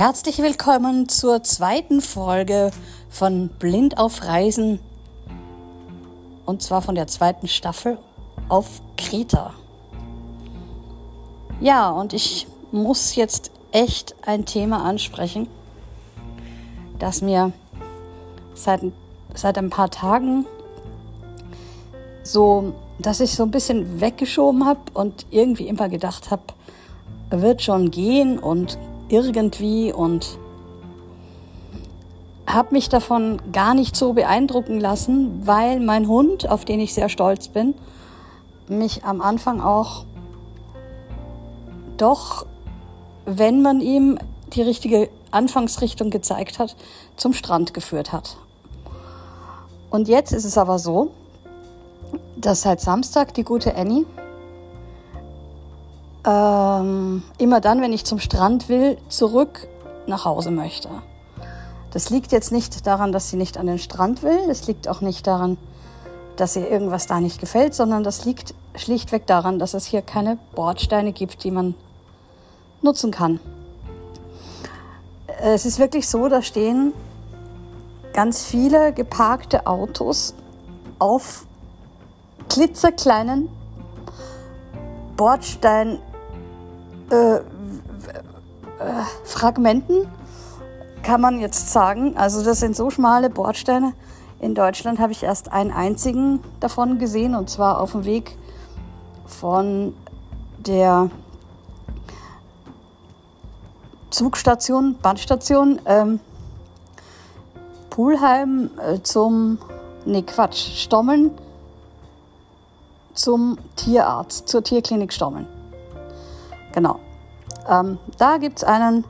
Herzlich willkommen zur zweiten Folge von Blind auf Reisen und zwar von der zweiten Staffel auf Kreta. Ja, und ich muss jetzt echt ein Thema ansprechen, das mir seit, seit ein paar Tagen so, dass ich so ein bisschen weggeschoben habe und irgendwie immer gedacht habe, wird schon gehen und irgendwie und habe mich davon gar nicht so beeindrucken lassen, weil mein Hund, auf den ich sehr stolz bin, mich am Anfang auch doch, wenn man ihm die richtige Anfangsrichtung gezeigt hat, zum Strand geführt hat. Und jetzt ist es aber so, dass seit Samstag die gute Annie ähm, immer dann, wenn ich zum Strand will, zurück nach Hause möchte. Das liegt jetzt nicht daran, dass sie nicht an den Strand will. Das liegt auch nicht daran, dass ihr irgendwas da nicht gefällt, sondern das liegt schlichtweg daran, dass es hier keine Bordsteine gibt, die man nutzen kann. Es ist wirklich so, da stehen ganz viele geparkte Autos auf klitzekleinen Bordstein äh, äh, Fragmenten, kann man jetzt sagen. Also das sind so schmale Bordsteine. In Deutschland habe ich erst einen einzigen davon gesehen und zwar auf dem Weg von der Zugstation, Bahnstation, ähm, Pulheim äh, zum, nee Quatsch, Stommeln zum Tierarzt, zur Tierklinik Stommeln. Genau. Ähm, da gibt es einen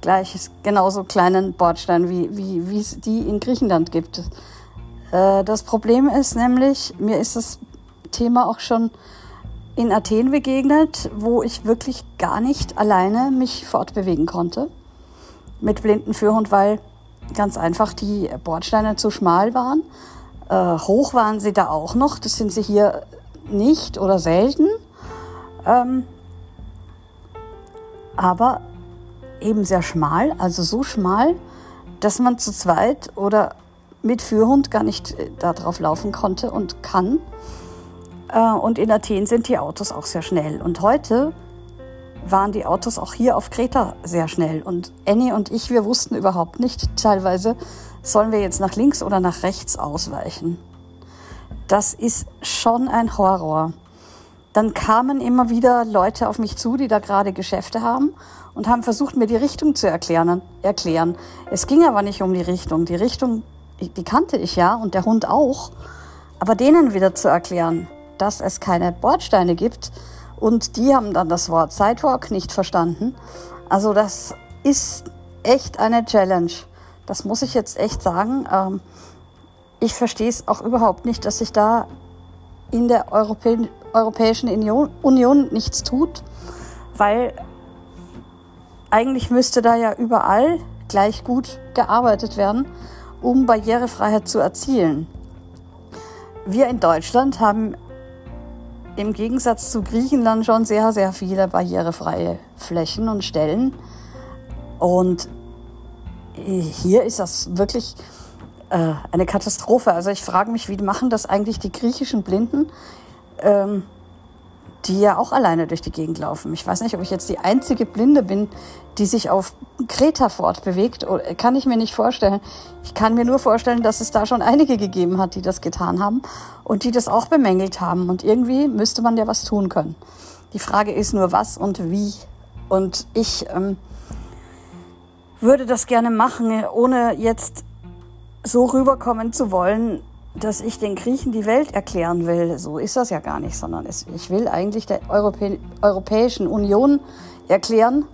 gleich genauso kleinen Bordstein, wie, wie, es die in Griechenland gibt. Äh, das Problem ist nämlich, mir ist das Thema auch schon in Athen begegnet, wo ich wirklich gar nicht alleine mich fortbewegen konnte mit blinden Führhund, weil ganz einfach die Bordsteine zu schmal waren. Äh, hoch waren sie da auch noch, das sind sie hier nicht oder selten. Ähm, aber eben sehr schmal, also so schmal, dass man zu zweit oder mit Führhund gar nicht äh, darauf laufen konnte und kann. Äh, und in Athen sind die Autos auch sehr schnell. Und heute waren die Autos auch hier auf Kreta sehr schnell. Und Annie und ich, wir wussten überhaupt nicht teilweise, sollen wir jetzt nach links oder nach rechts ausweichen. Das ist schon ein Horror dann kamen immer wieder Leute auf mich zu, die da gerade Geschäfte haben und haben versucht, mir die Richtung zu erklären. erklären. Es ging aber nicht um die Richtung. Die Richtung, die kannte ich ja und der Hund auch. Aber denen wieder zu erklären, dass es keine Bordsteine gibt und die haben dann das Wort Sidewalk nicht verstanden. Also das ist echt eine Challenge. Das muss ich jetzt echt sagen. Ähm, ich verstehe es auch überhaupt nicht, dass sich da in der Europä Europäischen Union, nichts tut, weil eigentlich müsste da ja überall gleich gut gearbeitet werden, um Barrierefreiheit zu erzielen. Wir in Deutschland haben im Gegensatz zu Griechenland schon sehr, sehr viele barrierefreie Flächen und Stellen. Und hier ist das wirklich äh, eine Katastrophe. Also ich frage mich, wie machen das eigentlich die griechischen Blinden, ähm, die ja auch alleine durch die Gegend laufen. Ich weiß nicht, ob ich jetzt die einzige Blinde bin, die sich auf Kreta fortbewegt. Kann ich mir nicht vorstellen. Ich kann mir nur vorstellen, dass es da schon einige gegeben hat, die das getan haben und die das auch bemängelt haben. Und irgendwie müsste man ja was tun können. Die Frage ist nur, was und wie. Und ich ähm, würde das gerne machen, ohne jetzt so rüberkommen zu wollen, dass ich den Griechen die Welt erklären will. So ist das ja gar nicht, sondern es, ich will eigentlich der Europä Europäischen Union erklären,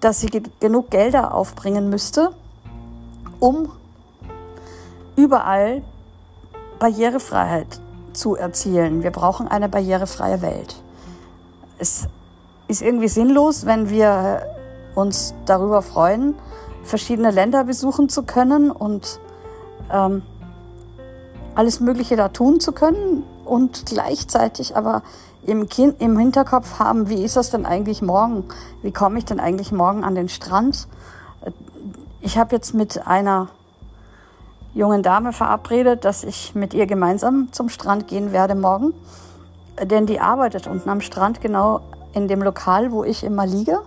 dass sie genug Gelder aufbringen müsste, um überall Barrierefreiheit zu erzielen. Wir brauchen eine barrierefreie Welt. Es ist irgendwie sinnlos, wenn wir uns darüber freuen, verschiedene Länder besuchen zu können und ähm, alles Mögliche da tun zu können und gleichzeitig aber im, kind, im Hinterkopf haben, wie ist das denn eigentlich morgen? Wie komme ich denn eigentlich morgen an den Strand? Ich habe jetzt mit einer jungen Dame verabredet, dass ich mit ihr gemeinsam zum Strand gehen werde morgen. Denn die arbeitet unten am Strand, genau in dem Lokal, wo ich immer liege.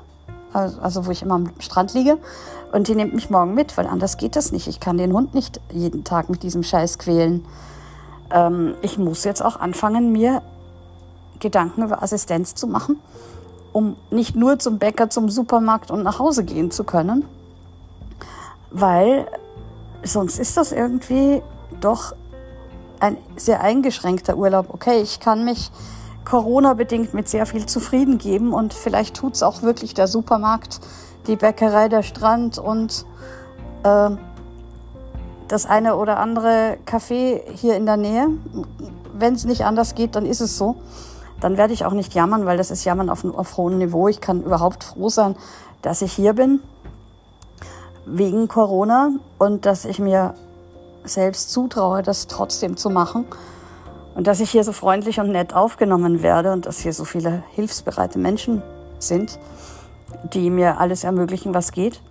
Also wo ich immer am Strand liege. Und die nimmt mich morgen mit, weil anders geht das nicht. Ich kann den Hund nicht jeden Tag mit diesem Scheiß quälen. Ähm, ich muss jetzt auch anfangen, mir Gedanken über Assistenz zu machen, um nicht nur zum Bäcker, zum Supermarkt und nach Hause gehen zu können, weil sonst ist das irgendwie doch ein sehr eingeschränkter Urlaub. Okay, ich kann mich Corona-bedingt mit sehr viel zufrieden geben und vielleicht tut es auch wirklich der Supermarkt, die Bäckerei, der Strand und äh, das eine oder andere Café hier in der Nähe. Wenn es nicht anders geht, dann ist es so. Dann werde ich auch nicht jammern, weil das ist Jammern auf, auf hohem Niveau. Ich kann überhaupt froh sein, dass ich hier bin wegen Corona und dass ich mir selbst zutraue, das trotzdem zu machen. Und dass ich hier so freundlich und nett aufgenommen werde und dass hier so viele hilfsbereite Menschen sind, die mir alles ermöglichen, was geht.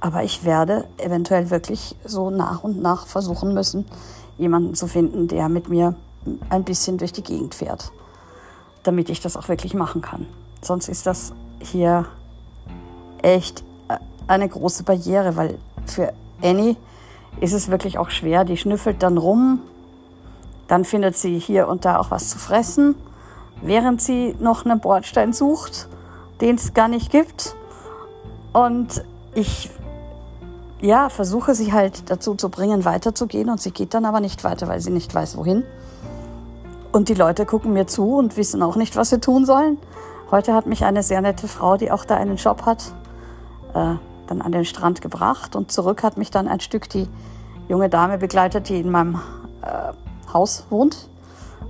Aber ich werde eventuell wirklich so nach und nach versuchen müssen, jemanden zu finden, der mit mir ein bisschen durch die Gegend fährt, damit ich das auch wirklich machen kann. Sonst ist das hier echt eine große Barriere, weil für Annie ist es wirklich auch schwer. Die schnüffelt dann rum, dann findet sie hier und da auch was zu fressen, während sie noch einen Bordstein sucht, den es gar nicht gibt. Und ich ja, versuche sie halt dazu zu bringen, weiterzugehen und sie geht dann aber nicht weiter, weil sie nicht weiß, wohin. Und die Leute gucken mir zu und wissen auch nicht, was sie tun sollen. Heute hat mich eine sehr nette Frau, die auch da einen Job hat, äh, dann an den Strand gebracht und zurück hat mich dann ein Stück die junge Dame begleitet, die in meinem äh, Haus wohnt,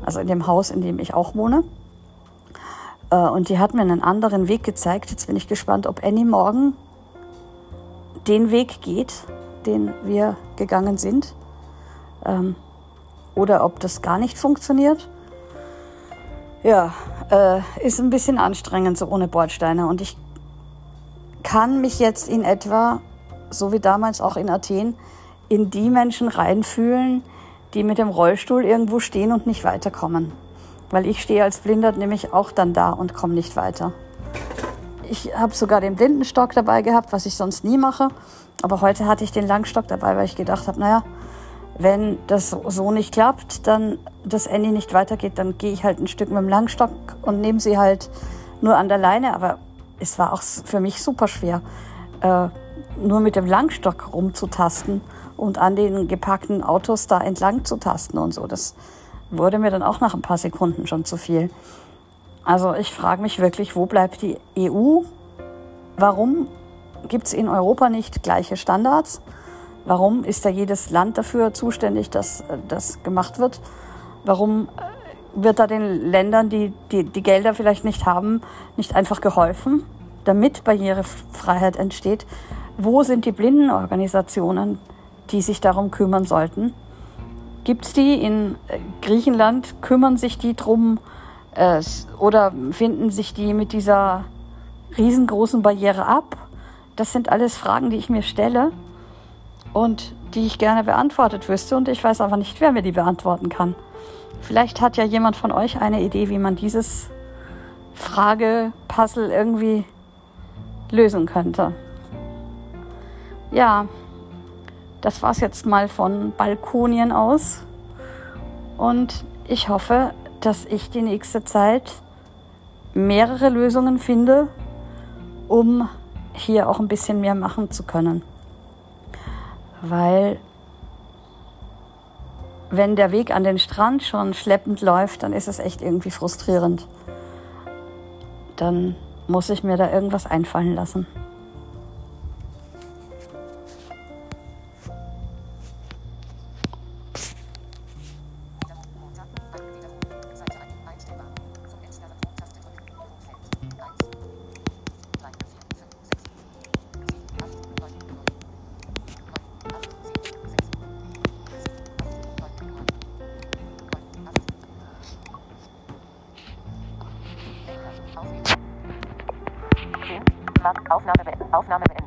also in dem Haus, in dem ich auch wohne. Äh, und die hat mir einen anderen Weg gezeigt. Jetzt bin ich gespannt, ob Annie morgen den Weg geht, den wir gegangen sind. Ähm, oder ob das gar nicht funktioniert. Ja, äh, ist ein bisschen anstrengend so ohne Bordsteine. Und ich kann mich jetzt in etwa, so wie damals auch in Athen, in die Menschen reinfühlen, die mit dem Rollstuhl irgendwo stehen und nicht weiterkommen. Weil ich stehe als Blinder nämlich auch dann da und komme nicht weiter. Ich habe sogar den Blindenstock dabei gehabt, was ich sonst nie mache. Aber heute hatte ich den Langstock dabei, weil ich gedacht habe, naja, wenn das so nicht klappt, dann das Andy nicht weitergeht, dann gehe ich halt ein Stück mit dem Langstock und nehme sie halt nur an der Leine. Aber es war auch für mich super schwer, äh, nur mit dem Langstock rumzutasten und an den gepackten Autos da entlang zu tasten und so. Das wurde mir dann auch nach ein paar Sekunden schon zu viel. Also ich frage mich wirklich, wo bleibt die EU? Warum gibt es in Europa nicht gleiche Standards? Warum ist da jedes Land dafür zuständig, dass äh, das gemacht wird? Warum äh, wird da den Ländern, die, die die Gelder vielleicht nicht haben, nicht einfach geholfen, damit Barrierefreiheit entsteht? Wo sind die Blindenorganisationen, die sich darum kümmern sollten? Gibt es die in äh, Griechenland? Kümmern sich die drum? Äh, oder finden sich die mit dieser riesengroßen Barriere ab? Das sind alles Fragen, die ich mir stelle und die ich gerne beantwortet wüsste. Und ich weiß aber nicht, wer mir die beantworten kann. Vielleicht hat ja jemand von euch eine Idee, wie man dieses Frage-Puzzle irgendwie lösen könnte. Ja, das war's jetzt mal von Balkonien aus. Und ich hoffe, dass ich die nächste Zeit mehrere Lösungen finde, um hier auch ein bisschen mehr machen zu können. Weil wenn der Weg an den Strand schon schleppend läuft, dann ist es echt irgendwie frustrierend. Dann muss ich mir da irgendwas einfallen lassen. Aufnahme. Aufnahme.